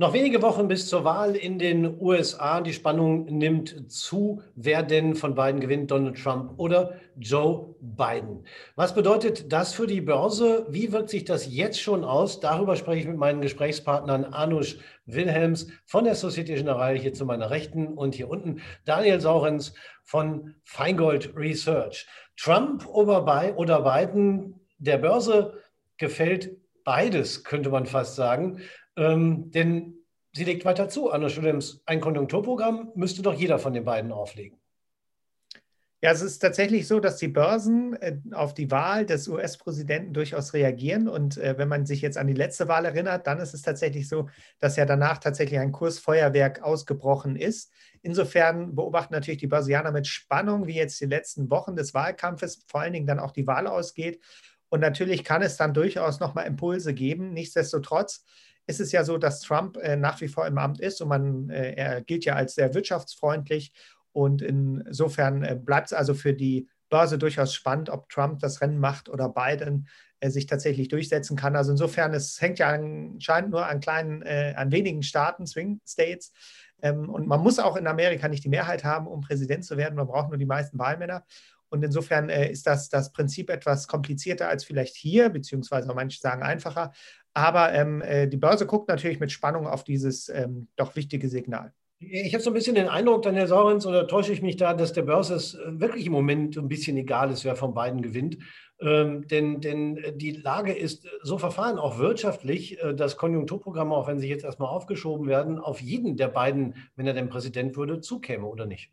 Noch wenige Wochen bis zur Wahl in den USA. Die Spannung nimmt zu. Wer denn von beiden gewinnt, Donald Trump oder Joe Biden? Was bedeutet das für die Börse? Wie wirkt sich das jetzt schon aus? Darüber spreche ich mit meinen Gesprächspartnern Anush Wilhelms von der Societe Generale hier zu meiner Rechten und hier unten Daniel Saurens von Feingold Research. Trump oder Biden, der Börse gefällt beides, könnte man fast sagen. Ähm, denn sie legt weiter zu, Anna Studems, ein Konjunkturprogramm müsste doch jeder von den beiden auflegen. Ja, es ist tatsächlich so, dass die Börsen äh, auf die Wahl des US-Präsidenten durchaus reagieren. Und äh, wenn man sich jetzt an die letzte Wahl erinnert, dann ist es tatsächlich so, dass ja danach tatsächlich ein Kursfeuerwerk ausgebrochen ist. Insofern beobachten natürlich die Börsianer mit Spannung, wie jetzt die letzten Wochen des Wahlkampfes, vor allen Dingen dann auch die Wahl ausgeht. Und natürlich kann es dann durchaus nochmal Impulse geben. Nichtsdestotrotz ist es ja so, dass Trump äh, nach wie vor im Amt ist und man, äh, er gilt ja als sehr wirtschaftsfreundlich. Und insofern äh, bleibt es also für die Börse durchaus spannend, ob Trump das Rennen macht oder Biden sich tatsächlich durchsetzen kann. Also insofern, es hängt ja anscheinend nur an kleinen, an wenigen Staaten, Swing States. Ähm, und man muss auch in Amerika nicht die Mehrheit haben, um Präsident zu werden. Man braucht nur die meisten Wahlmänner. Und insofern ist das, das Prinzip etwas komplizierter als vielleicht hier, beziehungsweise manche sagen einfacher. Aber ähm, äh, die Börse guckt natürlich mit Spannung auf dieses ähm, doch wichtige Signal. Ich habe so ein bisschen den Eindruck, Daniel Saurens, oder täusche ich mich da, dass der Börse es äh, wirklich im Moment ein bisschen egal ist, wer von beiden gewinnt. Ähm, denn, denn die Lage ist so verfahren, auch wirtschaftlich, äh, dass Konjunkturprogramme, auch wenn sie jetzt erstmal aufgeschoben werden, auf jeden der beiden, wenn er denn Präsident würde, zukäme oder nicht.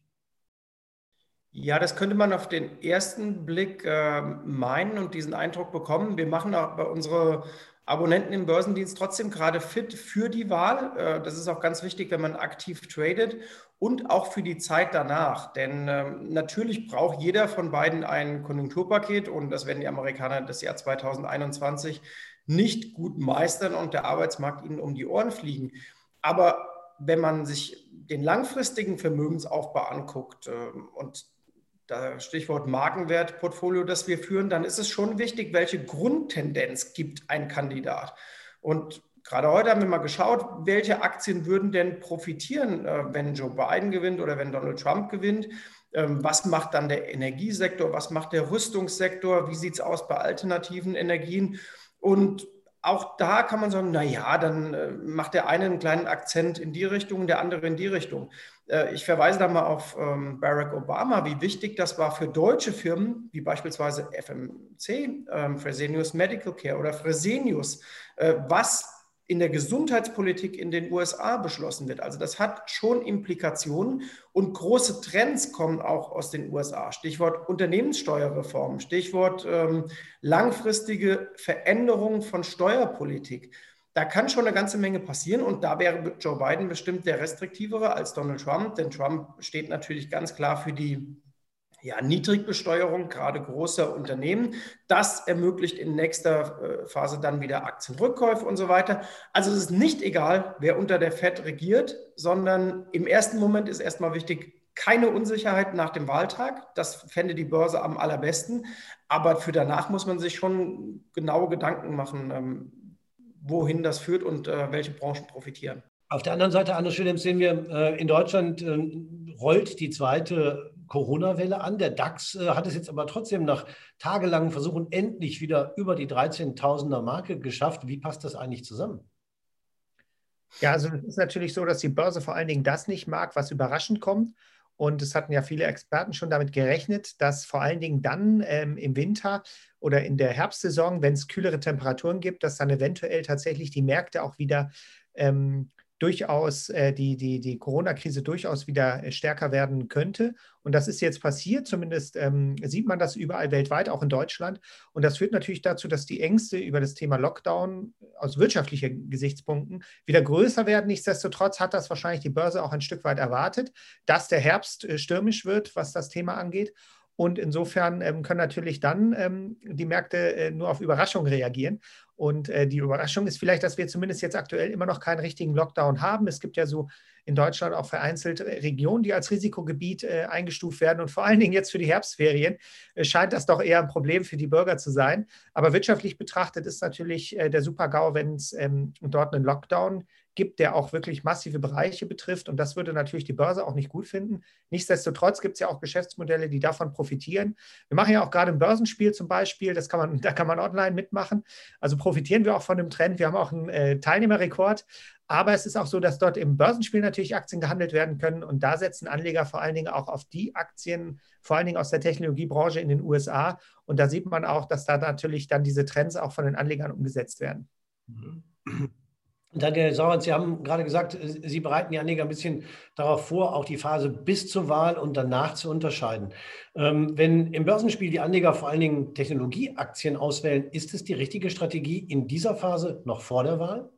Ja, das könnte man auf den ersten Blick äh, meinen und diesen Eindruck bekommen. Wir machen aber unsere Abonnenten im Börsendienst trotzdem gerade fit für die Wahl. Äh, das ist auch ganz wichtig, wenn man aktiv tradet und auch für die Zeit danach. Denn ähm, natürlich braucht jeder von beiden ein Konjunkturpaket und das werden die Amerikaner das Jahr 2021 nicht gut meistern und der Arbeitsmarkt ihnen um die Ohren fliegen. Aber wenn man sich den langfristigen Vermögensaufbau anguckt ähm, und Stichwort Markenwertportfolio, das wir führen, dann ist es schon wichtig, welche Grundtendenz gibt ein Kandidat. Und gerade heute haben wir mal geschaut, welche Aktien würden denn profitieren, äh, wenn Joe Biden gewinnt oder wenn Donald Trump gewinnt. Ähm, was macht dann der Energiesektor? Was macht der Rüstungssektor? Wie sieht es aus bei alternativen Energien? Und auch da kann man sagen, naja, dann äh, macht der eine einen kleinen Akzent in die Richtung, der andere in die Richtung. Äh, ich verweise da mal auf ähm, Barack Obama, wie wichtig das war für deutsche Firmen, wie beispielsweise FMC, ähm, Fresenius Medical Care oder Fresenius, äh, was in der Gesundheitspolitik in den USA beschlossen wird. Also das hat schon Implikationen und große Trends kommen auch aus den USA. Stichwort Unternehmenssteuerreform, Stichwort ähm, langfristige Veränderung von Steuerpolitik da kann schon eine ganze Menge passieren und da wäre Joe Biden bestimmt der restriktivere als Donald Trump, denn Trump steht natürlich ganz klar für die ja, Niedrigbesteuerung, gerade großer Unternehmen. Das ermöglicht in nächster äh, Phase dann wieder Aktienrückkäufe und so weiter. Also es ist nicht egal, wer unter der FED regiert, sondern im ersten Moment ist erstmal wichtig, keine Unsicherheit nach dem Wahltag. Das fände die Börse am allerbesten. Aber für danach muss man sich schon genaue Gedanken machen, ähm, wohin das führt und äh, welche Branchen profitieren. Auf der anderen Seite, Anne Schönems, sehen wir, äh, in Deutschland äh, rollt die zweite Corona-Welle an. Der DAX äh, hat es jetzt aber trotzdem nach tagelangen Versuchen endlich wieder über die 13.000er Marke geschafft. Wie passt das eigentlich zusammen? Ja, also es ist natürlich so, dass die Börse vor allen Dingen das nicht mag, was überraschend kommt. Und es hatten ja viele Experten schon damit gerechnet, dass vor allen Dingen dann ähm, im Winter oder in der Herbstsaison, wenn es kühlere Temperaturen gibt, dass dann eventuell tatsächlich die Märkte auch wieder ähm, durchaus äh, die, die, die Corona-Krise durchaus wieder äh, stärker werden könnte. Und das ist jetzt passiert, zumindest ähm, sieht man das überall weltweit, auch in Deutschland. Und das führt natürlich dazu, dass die Ängste über das Thema Lockdown aus wirtschaftlichen Gesichtspunkten wieder größer werden. Nichtsdestotrotz hat das wahrscheinlich die Börse auch ein Stück weit erwartet, dass der Herbst äh, stürmisch wird, was das Thema angeht. Und insofern ähm, können natürlich dann ähm, die Märkte äh, nur auf Überraschungen reagieren. Und äh, die Überraschung ist vielleicht, dass wir zumindest jetzt aktuell immer noch keinen richtigen Lockdown haben. Es gibt ja so in Deutschland auch vereinzelt Regionen, die als Risikogebiet äh, eingestuft werden. Und vor allen Dingen jetzt für die Herbstferien äh, scheint das doch eher ein Problem für die Bürger zu sein. Aber wirtschaftlich betrachtet ist natürlich äh, der Super-GAU, wenn es ähm, dort einen Lockdown gibt, der auch wirklich massive Bereiche betrifft. Und das würde natürlich die Börse auch nicht gut finden. Nichtsdestotrotz gibt es ja auch Geschäftsmodelle, die davon profitieren. Wir machen ja auch gerade ein Börsenspiel zum Beispiel, das kann man, da kann man online mitmachen. Also profitieren wir auch von dem Trend. Wir haben auch einen äh, Teilnehmerrekord. Aber es ist auch so, dass dort im Börsenspiel natürlich Aktien gehandelt werden können. Und da setzen Anleger vor allen Dingen auch auf die Aktien, vor allen Dingen aus der Technologiebranche in den USA. Und da sieht man auch, dass da natürlich dann diese Trends auch von den Anlegern umgesetzt werden. Mhm. Daniel Sauerz, Sie haben gerade gesagt, Sie bereiten die Anleger ein bisschen darauf vor, auch die Phase bis zur Wahl und danach zu unterscheiden. Ähm, wenn im Börsenspiel die Anleger vor allen Dingen Technologieaktien auswählen, ist es die richtige Strategie in dieser Phase noch vor der Wahl?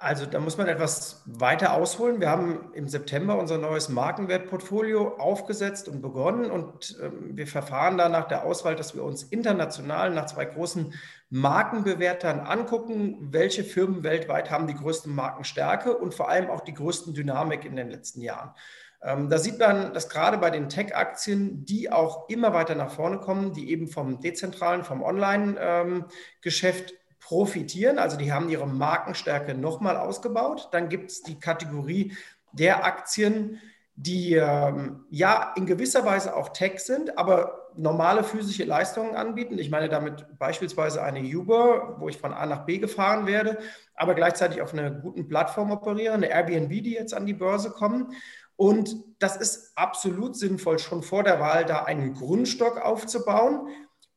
Also da muss man etwas weiter ausholen. Wir haben im September unser neues Markenwertportfolio aufgesetzt und begonnen und äh, wir verfahren da nach der Auswahl, dass wir uns international nach zwei großen Markenbewertern angucken, welche Firmen weltweit haben die größte Markenstärke und vor allem auch die größten Dynamik in den letzten Jahren. Ähm, da sieht man, dass gerade bei den Tech-Aktien, die auch immer weiter nach vorne kommen, die eben vom dezentralen, vom Online-Geschäft ähm, profitieren. Also die haben ihre Markenstärke nochmal ausgebaut. Dann gibt es die Kategorie der Aktien, die ähm, ja in gewisser Weise auch Tech sind, aber normale physische Leistungen anbieten. Ich meine damit beispielsweise eine Uber, wo ich von A nach B gefahren werde, aber gleichzeitig auf einer guten Plattform operiere, eine Airbnb, die jetzt an die Börse kommen. Und das ist absolut sinnvoll, schon vor der Wahl da einen Grundstock aufzubauen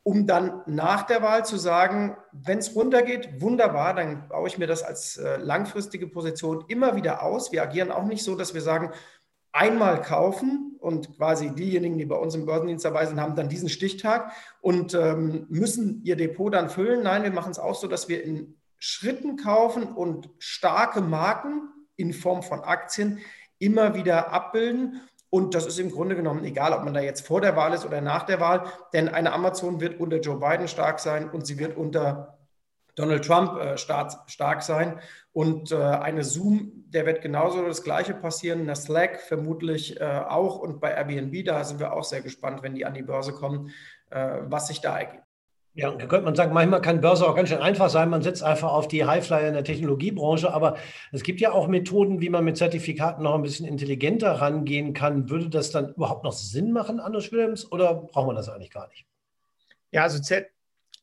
um dann nach der Wahl zu sagen, wenn es runtergeht, wunderbar, dann baue ich mir das als äh, langfristige Position immer wieder aus. Wir agieren auch nicht so, dass wir sagen, einmal kaufen und quasi diejenigen, die bei uns im Börsendienst dabei sind, haben dann diesen Stichtag und ähm, müssen ihr Depot dann füllen. Nein, wir machen es auch so, dass wir in Schritten kaufen und starke Marken in Form von Aktien immer wieder abbilden und das ist im Grunde genommen egal, ob man da jetzt vor der Wahl ist oder nach der Wahl, denn eine Amazon wird unter Joe Biden stark sein und sie wird unter Donald Trump äh, stark, sein. Und äh, eine Zoom, der wird genauso das Gleiche passieren. Eine Slack vermutlich äh, auch. Und bei Airbnb, da sind wir auch sehr gespannt, wenn die an die Börse kommen, äh, was sich da ergibt. Ja, da könnte man sagen, manchmal kann Börse auch ganz schön einfach sein. Man setzt einfach auf die Highflyer in der Technologiebranche. Aber es gibt ja auch Methoden, wie man mit Zertifikaten noch ein bisschen intelligenter rangehen kann. Würde das dann überhaupt noch Sinn machen, Anders Williams, oder braucht man das eigentlich gar nicht? Ja, also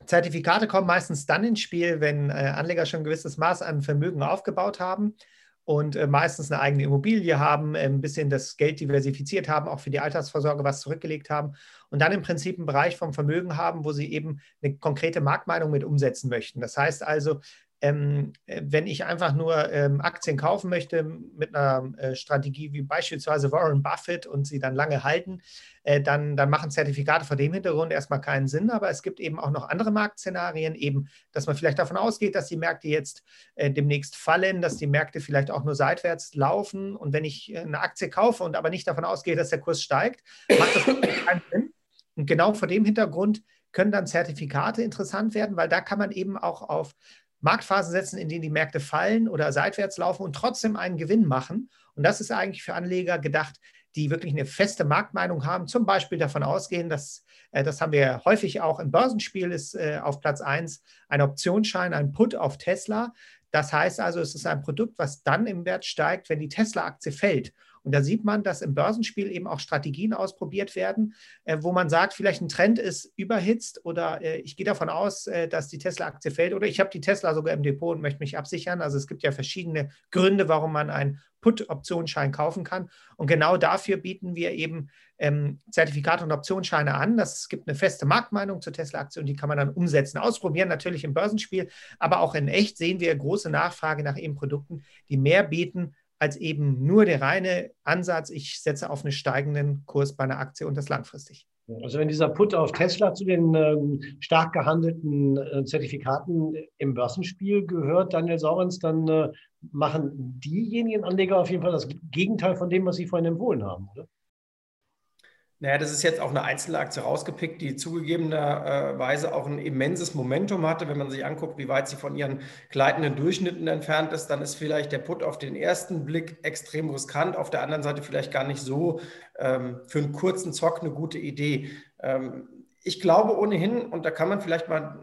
Zertifikate kommen meistens dann ins Spiel, wenn äh, Anleger schon ein gewisses Maß an Vermögen aufgebaut haben und äh, meistens eine eigene Immobilie haben, ein bisschen das Geld diversifiziert haben, auch für die Altersvorsorge was zurückgelegt haben und dann im Prinzip einen Bereich vom Vermögen haben, wo sie eben eine konkrete Marktmeinung mit umsetzen möchten. Das heißt also, ähm, äh, wenn ich einfach nur ähm, Aktien kaufen möchte mit einer äh, Strategie wie beispielsweise Warren Buffett und sie dann lange halten, äh, dann, dann machen Zertifikate vor dem Hintergrund erstmal keinen Sinn. Aber es gibt eben auch noch andere Marktszenarien, eben, dass man vielleicht davon ausgeht, dass die Märkte jetzt äh, demnächst fallen, dass die Märkte vielleicht auch nur seitwärts laufen. Und wenn ich äh, eine Aktie kaufe und aber nicht davon ausgehe, dass der Kurs steigt, macht das keinen Sinn. Und genau vor dem Hintergrund können dann Zertifikate interessant werden, weil da kann man eben auch auf Marktphasen setzen, in denen die Märkte fallen oder seitwärts laufen und trotzdem einen Gewinn machen. Und das ist eigentlich für Anleger gedacht, die wirklich eine feste Marktmeinung haben, zum Beispiel davon ausgehen, dass, äh, das haben wir häufig auch im Börsenspiel, ist äh, auf Platz 1 ein Optionsschein, ein Put auf Tesla. Das heißt also, es ist ein Produkt, was dann im Wert steigt, wenn die Tesla-Aktie fällt. Und da sieht man, dass im Börsenspiel eben auch Strategien ausprobiert werden, äh, wo man sagt, vielleicht ein Trend ist überhitzt oder äh, ich gehe davon aus, äh, dass die Tesla-Aktie fällt oder ich habe die Tesla sogar im Depot und möchte mich absichern. Also es gibt ja verschiedene Gründe, warum man einen Put-Optionsschein kaufen kann. Und genau dafür bieten wir eben ähm, Zertifikate und Optionsscheine an. Es gibt eine feste Marktmeinung zur Tesla-Aktie und die kann man dann umsetzen, ausprobieren, natürlich im Börsenspiel, aber auch in echt sehen wir große Nachfrage nach eben Produkten, die mehr bieten als eben nur der reine Ansatz, ich setze auf einen steigenden Kurs bei einer Aktie und das langfristig. Also wenn dieser Put auf Tesla zu den ähm, stark gehandelten äh, Zertifikaten im Börsenspiel gehört, Daniel Saurens, dann äh, machen diejenigen Anleger auf jeden Fall das Gegenteil von dem, was Sie vorhin empfohlen haben, oder? Naja, das ist jetzt auch eine einzelne Aktie rausgepickt, die zugegebenerweise auch ein immenses Momentum hatte. Wenn man sich anguckt, wie weit sie von ihren gleitenden Durchschnitten entfernt ist, dann ist vielleicht der Put auf den ersten Blick extrem riskant, auf der anderen Seite vielleicht gar nicht so ähm, für einen kurzen Zock eine gute Idee. Ähm, ich glaube ohnehin, und da kann man vielleicht mal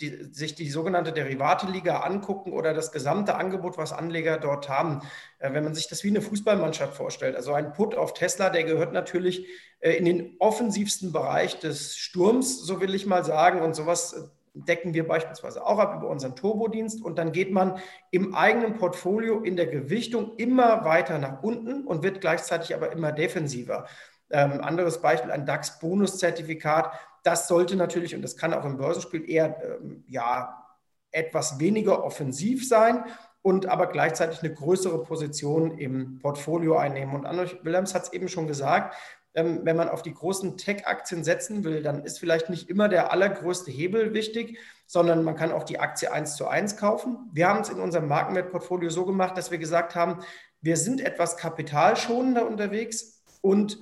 die, sich die sogenannte Derivate-Liga angucken oder das gesamte Angebot, was Anleger dort haben, äh, wenn man sich das wie eine Fußballmannschaft vorstellt, also ein Put auf Tesla, der gehört natürlich äh, in den offensivsten Bereich des Sturms, so will ich mal sagen, und sowas äh, decken wir beispielsweise auch ab über unseren Turbodienst. Und dann geht man im eigenen Portfolio in der Gewichtung immer weiter nach unten und wird gleichzeitig aber immer defensiver. Ähm, anderes Beispiel, ein DAX-Bonuszertifikat. Das sollte natürlich, und das kann auch im Börsenspiel eher ähm, ja, etwas weniger offensiv sein und aber gleichzeitig eine größere Position im Portfolio einnehmen. Und Anno Willems hat es eben schon gesagt, ähm, wenn man auf die großen Tech-Aktien setzen will, dann ist vielleicht nicht immer der allergrößte Hebel wichtig, sondern man kann auch die Aktie eins zu eins kaufen. Wir haben es in unserem Markenwertportfolio so gemacht, dass wir gesagt haben, wir sind etwas kapitalschonender unterwegs und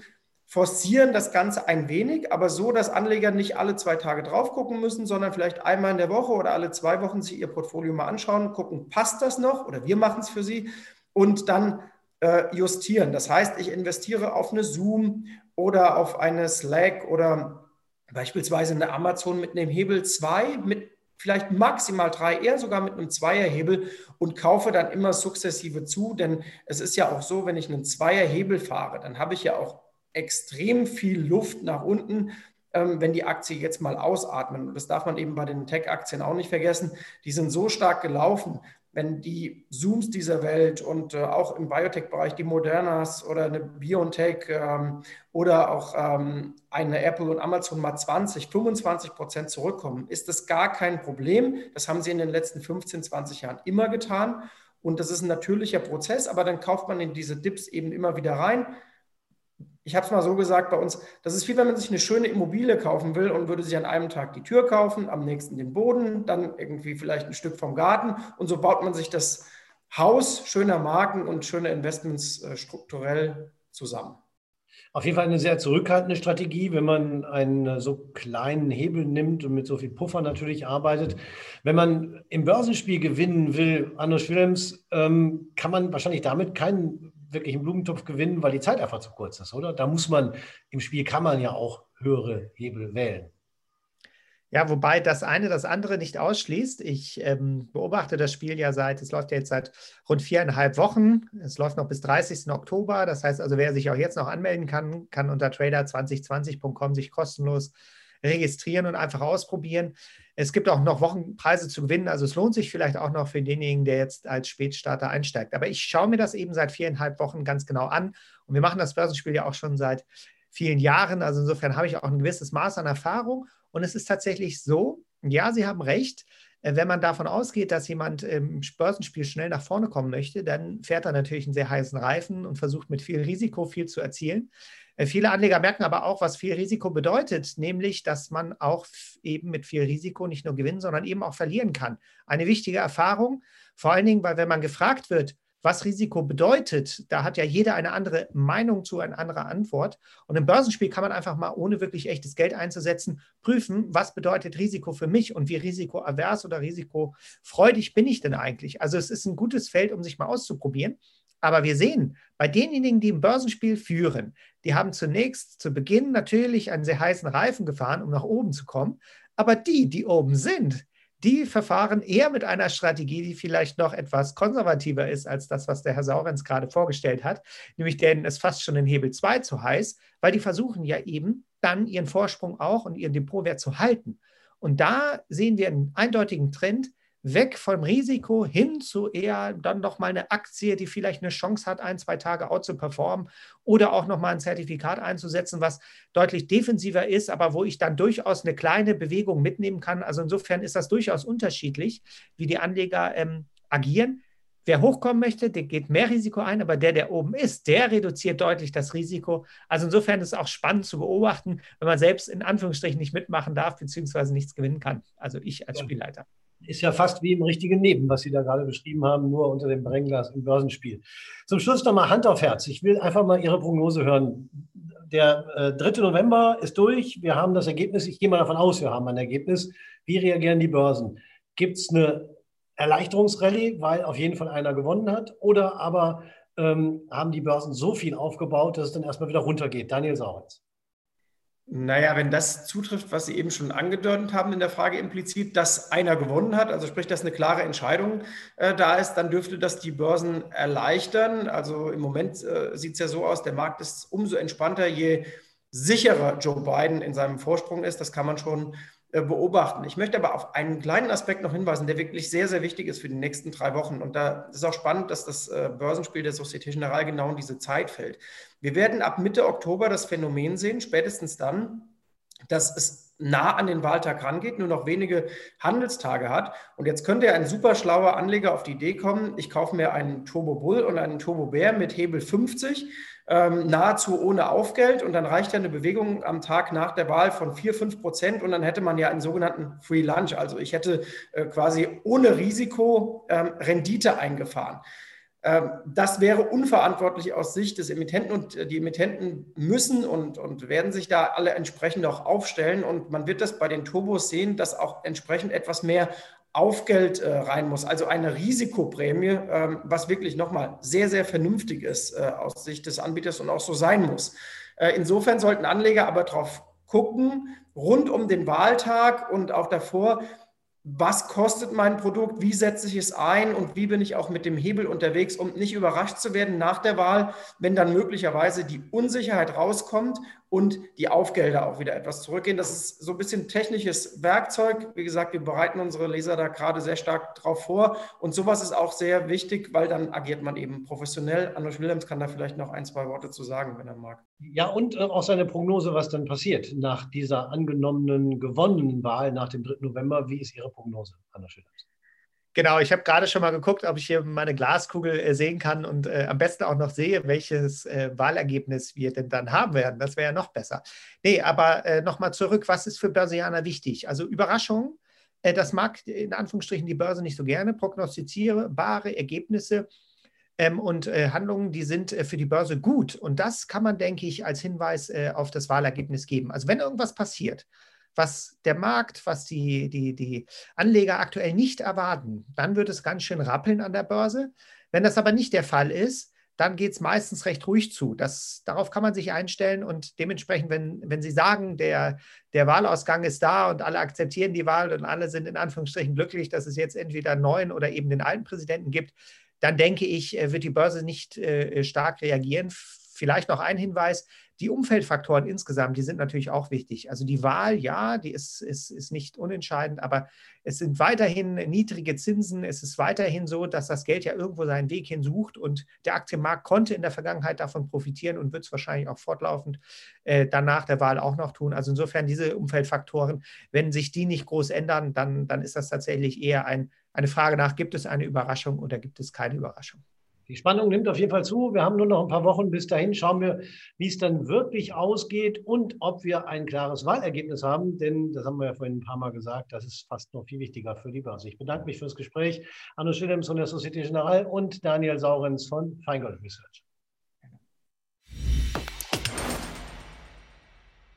forcieren das Ganze ein wenig, aber so, dass Anleger nicht alle zwei Tage drauf gucken müssen, sondern vielleicht einmal in der Woche oder alle zwei Wochen sich ihr Portfolio mal anschauen, gucken, passt das noch oder wir machen es für sie und dann äh, justieren. Das heißt, ich investiere auf eine Zoom oder auf eine Slack oder beispielsweise eine Amazon mit einem Hebel 2, mit vielleicht maximal drei, eher sogar mit einem Zweierhebel und kaufe dann immer sukzessive zu. Denn es ist ja auch so, wenn ich einen Zweierhebel fahre, dann habe ich ja auch extrem viel Luft nach unten, ähm, wenn die Aktie jetzt mal ausatmen. Und das darf man eben bei den Tech-Aktien auch nicht vergessen. Die sind so stark gelaufen, wenn die Zooms dieser Welt und äh, auch im Biotech-Bereich die Modernas oder eine BioNTech ähm, oder auch ähm, eine Apple und Amazon mal 20, 25 Prozent zurückkommen, ist das gar kein Problem. Das haben sie in den letzten 15, 20 Jahren immer getan. Und das ist ein natürlicher Prozess, aber dann kauft man in diese Dips eben immer wieder rein ich habe es mal so gesagt bei uns, das ist wie wenn man sich eine schöne Immobilie kaufen will und würde sich an einem Tag die Tür kaufen, am nächsten den Boden, dann irgendwie vielleicht ein Stück vom Garten und so baut man sich das Haus schöner Marken und schöner Investments äh, strukturell zusammen. Auf jeden Fall eine sehr zurückhaltende Strategie, wenn man einen so kleinen Hebel nimmt und mit so viel Puffer natürlich arbeitet. Wenn man im Börsenspiel gewinnen will, Anders Willems, ähm, kann man wahrscheinlich damit keinen wirklich einen Blumentopf gewinnen, weil die Zeit einfach zu kurz ist, oder? Da muss man, im Spiel kann man ja auch höhere Hebel wählen. Ja, wobei das eine das andere nicht ausschließt. Ich ähm, beobachte das Spiel ja seit, es läuft ja jetzt seit rund viereinhalb Wochen. Es läuft noch bis 30. Oktober. Das heißt also, wer sich auch jetzt noch anmelden kann, kann unter trader2020.com sich kostenlos registrieren und einfach ausprobieren. Es gibt auch noch Wochenpreise zu gewinnen, also es lohnt sich vielleicht auch noch für denjenigen, der jetzt als Spätstarter einsteigt. Aber ich schaue mir das eben seit viereinhalb Wochen ganz genau an und wir machen das Börsenspiel ja auch schon seit vielen Jahren. Also insofern habe ich auch ein gewisses Maß an Erfahrung und es ist tatsächlich so, ja, Sie haben recht, wenn man davon ausgeht, dass jemand im Börsenspiel schnell nach vorne kommen möchte, dann fährt er natürlich einen sehr heißen Reifen und versucht mit viel Risiko viel zu erzielen. Äh, viele Anleger merken aber auch, was viel Risiko bedeutet, nämlich, dass man auch eben mit viel Risiko nicht nur gewinnen, sondern eben auch verlieren kann. Eine wichtige Erfahrung, vor allen Dingen, weil wenn man gefragt wird, was Risiko bedeutet, da hat ja jeder eine andere Meinung zu, eine andere Antwort. Und im Börsenspiel kann man einfach mal, ohne wirklich echtes Geld einzusetzen, prüfen, was bedeutet Risiko für mich und wie risikoavers oder risikofreudig bin ich denn eigentlich. Also es ist ein gutes Feld, um sich mal auszuprobieren. Aber wir sehen, bei denjenigen, die im Börsenspiel führen, die haben zunächst zu Beginn natürlich einen sehr heißen Reifen gefahren, um nach oben zu kommen. Aber die, die oben sind, die verfahren eher mit einer Strategie, die vielleicht noch etwas konservativer ist als das, was der Herr Saurenz gerade vorgestellt hat, nämlich denn es fast schon in Hebel 2 zu heiß, weil die versuchen ja eben dann ihren Vorsprung auch und ihren Depotwert zu halten. Und da sehen wir einen eindeutigen Trend, weg vom Risiko hin zu eher dann noch mal eine Aktie, die vielleicht eine Chance hat, ein, zwei Tage out zu performen oder auch noch mal ein Zertifikat einzusetzen, was deutlich defensiver ist, aber wo ich dann durchaus eine kleine Bewegung mitnehmen kann. Also insofern ist das durchaus unterschiedlich, wie die Anleger ähm, agieren. Wer hochkommen möchte, der geht mehr Risiko ein, aber der, der oben ist, der reduziert deutlich das Risiko. Also insofern ist es auch spannend zu beobachten, wenn man selbst in Anführungsstrichen nicht mitmachen darf, beziehungsweise nichts gewinnen kann. Also ich als Spielleiter ist ja fast wie im richtigen Leben, was Sie da gerade beschrieben haben, nur unter dem Brennglas im Börsenspiel. Zum Schluss nochmal Hand auf Herz. Ich will einfach mal Ihre Prognose hören. Der äh, 3. November ist durch. Wir haben das Ergebnis. Ich gehe mal davon aus, wir haben ein Ergebnis. Wie reagieren die Börsen? Gibt es eine Erleichterungsrallye, weil auf jeden Fall einer gewonnen hat? Oder aber ähm, haben die Börsen so viel aufgebaut, dass es dann erstmal wieder runtergeht? Daniel Sauritz. Naja, wenn das zutrifft, was Sie eben schon angedeutet haben in der Frage implizit, dass einer gewonnen hat, also sprich, dass eine klare Entscheidung äh, da ist, dann dürfte das die Börsen erleichtern. Also im Moment äh, sieht es ja so aus, der Markt ist umso entspannter, je sicherer Joe Biden in seinem Vorsprung ist. Das kann man schon beobachten. Ich möchte aber auf einen kleinen Aspekt noch hinweisen, der wirklich sehr, sehr wichtig ist für die nächsten drei Wochen. Und da ist auch spannend, dass das äh, Börsenspiel der Societe Generale genau in diese Zeit fällt. Wir werden ab Mitte Oktober das Phänomen sehen, spätestens dann, dass es nah an den Wahltag rangeht, nur noch wenige Handelstage hat. Und jetzt könnte ja ein super schlauer Anleger auf die Idee kommen, ich kaufe mir einen Turbo Bull und einen Turbo Bär mit Hebel 50 ähm, nahezu ohne Aufgeld und dann reicht ja eine Bewegung am Tag nach der Wahl von 4, 5 Prozent und dann hätte man ja einen sogenannten Free Lunch. Also ich hätte äh, quasi ohne Risiko ähm, Rendite eingefahren. Ähm, das wäre unverantwortlich aus Sicht des Emittenten und äh, die Emittenten müssen und, und werden sich da alle entsprechend auch aufstellen und man wird das bei den Turbos sehen, dass auch entsprechend etwas mehr Aufgeld äh, rein muss, also eine Risikoprämie, ähm, was wirklich nochmal sehr, sehr vernünftig ist äh, aus Sicht des Anbieters und auch so sein muss. Insofern sollten Anleger aber darauf gucken, rund um den Wahltag und auch davor, was kostet mein Produkt, wie setze ich es ein? Und wie bin ich auch mit dem Hebel unterwegs, um nicht überrascht zu werden nach der Wahl, wenn dann möglicherweise die Unsicherheit rauskommt und die Aufgelder auch wieder etwas zurückgehen. Das ist so ein bisschen technisches Werkzeug. Wie gesagt, wir bereiten unsere Leser da gerade sehr stark drauf vor und sowas ist auch sehr wichtig, weil dann agiert man eben professionell. Anders Williams kann da vielleicht noch ein, zwei Worte zu sagen, wenn er mag. Ja, und äh, auch seine Prognose, was dann passiert nach dieser angenommenen gewonnenen Wahl nach dem 3. November. Wie ist Ihre Prognose, Anna Schillers? Genau, ich habe gerade schon mal geguckt, ob ich hier meine Glaskugel äh, sehen kann und äh, am besten auch noch sehe, welches äh, Wahlergebnis wir denn dann haben werden. Das wäre ja noch besser. Nee, aber äh, nochmal zurück, was ist für Börsianer wichtig? Also Überraschung, äh, das mag in Anführungsstrichen die Börse nicht so gerne, prognostizierbare Ergebnisse ähm, und äh, Handlungen, die sind äh, für die Börse gut. Und das kann man, denke ich, als Hinweis auf das Wahlergebnis geben. Also wenn irgendwas passiert, was der Markt, was die, die, die Anleger aktuell nicht erwarten, dann wird es ganz schön rappeln an der Börse. Wenn das aber nicht der Fall ist, dann geht es meistens recht ruhig zu. Das, darauf kann man sich einstellen und dementsprechend, wenn, wenn Sie sagen, der, der Wahlausgang ist da und alle akzeptieren die Wahl und alle sind in Anführungsstrichen glücklich, dass es jetzt entweder einen neuen oder eben den alten Präsidenten gibt, dann denke ich, äh, wird die Börse nicht äh, stark reagieren. Vielleicht noch ein Hinweis, die Umfeldfaktoren insgesamt, die sind natürlich auch wichtig. Also die Wahl, ja, die ist, ist, ist nicht unentscheidend, aber es sind weiterhin niedrige Zinsen. Es ist weiterhin so, dass das Geld ja irgendwo seinen Weg hin sucht und der Aktienmarkt konnte in der Vergangenheit davon profitieren und wird es wahrscheinlich auch fortlaufend äh, danach der Wahl auch noch tun. Also insofern diese Umfeldfaktoren, wenn sich die nicht groß ändern, dann, dann ist das tatsächlich eher ein, eine Frage nach, gibt es eine Überraschung oder gibt es keine Überraschung? Die Spannung nimmt auf jeden Fall zu. Wir haben nur noch ein paar Wochen. Bis dahin schauen wir, wie es dann wirklich ausgeht und ob wir ein klares Wahlergebnis haben. Denn, das haben wir ja vorhin ein paar Mal gesagt, das ist fast noch viel wichtiger für die Börse. Ich bedanke mich fürs Gespräch. Anno Schillems von der Societe Generale und Daniel Saurens von Feingold Research.